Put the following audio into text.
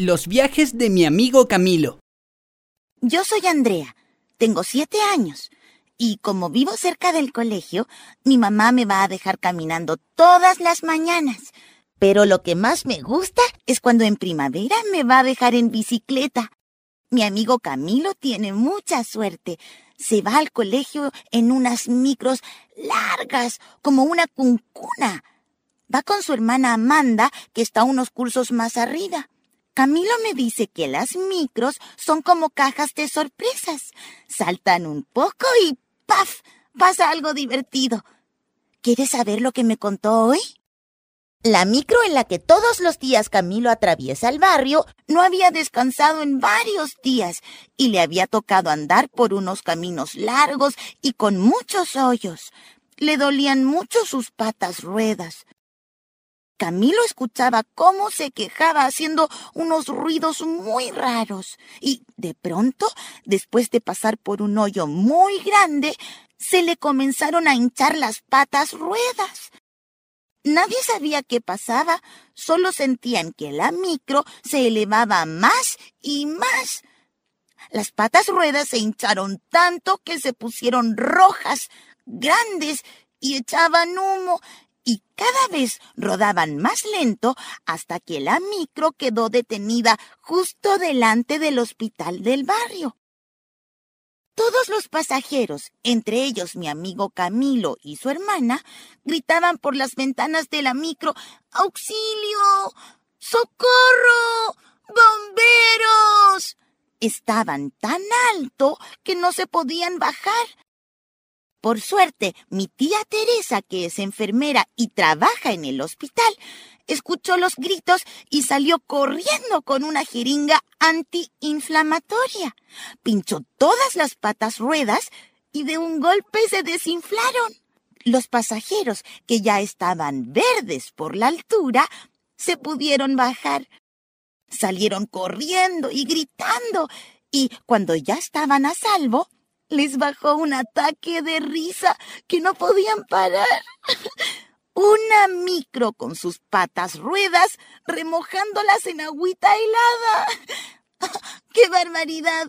Los viajes de mi amigo Camilo. Yo soy Andrea, tengo siete años, y como vivo cerca del colegio, mi mamá me va a dejar caminando todas las mañanas. Pero lo que más me gusta es cuando en primavera me va a dejar en bicicleta. Mi amigo Camilo tiene mucha suerte. Se va al colegio en unas micros largas, como una cuncuna. Va con su hermana Amanda, que está unos cursos más arriba. Camilo me dice que las micros son como cajas de sorpresas. Saltan un poco y ¡paf! pasa algo divertido. ¿Quieres saber lo que me contó hoy? La micro en la que todos los días Camilo atraviesa el barrio no había descansado en varios días y le había tocado andar por unos caminos largos y con muchos hoyos. Le dolían mucho sus patas ruedas. Camilo escuchaba cómo se quejaba haciendo unos ruidos muy raros y de pronto, después de pasar por un hoyo muy grande, se le comenzaron a hinchar las patas ruedas. Nadie sabía qué pasaba, solo sentían que la micro se elevaba más y más. Las patas ruedas se hincharon tanto que se pusieron rojas, grandes, y echaban humo, y cada vez rodaban más lento hasta que la micro quedó detenida justo delante del hospital del barrio. Todos los pasajeros, entre ellos mi amigo Camilo y su hermana, gritaban por las ventanas de la micro ¡Auxilio! ¡Socorro! ¡Bomberos! Estaban tan alto que no se podían bajar. Por suerte, mi tía Teresa, que es enfermera y trabaja en el hospital, escuchó los gritos y salió corriendo con una jeringa antiinflamatoria. Pinchó todas las patas ruedas y de un golpe se desinflaron. Los pasajeros, que ya estaban verdes por la altura, se pudieron bajar. Salieron corriendo y gritando, y cuando ya estaban a salvo, les bajó un ataque de risa que no podían parar. Una micro con sus patas ruedas remojándolas en agüita helada. ¡Qué barbaridad!